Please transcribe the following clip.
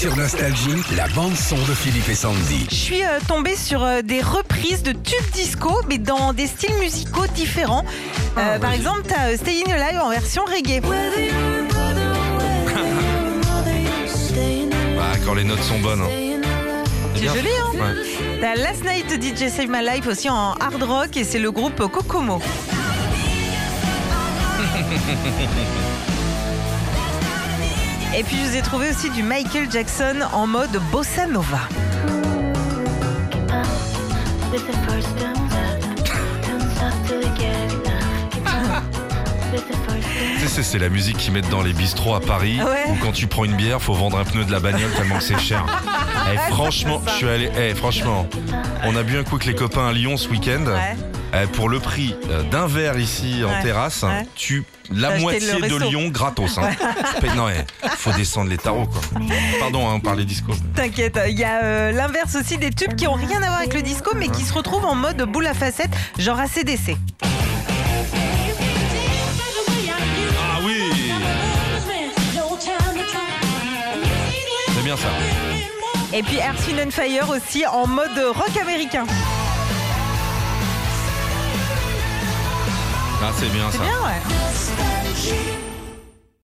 Sur Nostalgie, la bande-son de Philippe et Sandy. Je suis euh, tombée sur euh, des reprises de tubes disco, mais dans des styles musicaux différents. Euh, par exemple, tu as Staying Alive en version reggae. Ah, quand les notes sont bonnes. hein. C'est bien. joli, hein Ouais. T'as Last Night DJ Save My Life aussi en hard rock et c'est le groupe Kokomo. Et puis je vous ai trouvé aussi du Michael Jackson en mode bossa nova. C'est- la musique qu'ils mettent dans les bistrots à Paris Ouais. où quand tu prends une bière, faut vendre un pneu de la bagnole tellement que c'est cher. Eh, franchement, je suis allé. eh, franchement, on a bu un coup avec les copains à Lyon ce week-end. Ouais. Eh, pour le prix euh, d'un verre ici en Ouais. terrasse, Ouais. tu la moitié de. Lyon gratos. Hein. Paye- non, faut descendre les tarots quoi. Pardon, hein, on parlait disco. T'inquiète, il y a euh, l'inverse aussi des tubes qui ont rien à voir avec le disco mais qui se retrouvent en mode boule à facettes, genre ACDC. Ah oui, c'est bien ça. Et puis Earth, Wind and Fire aussi en mode rock américain. Ah, c'est bien C'est ça. bien, ouais.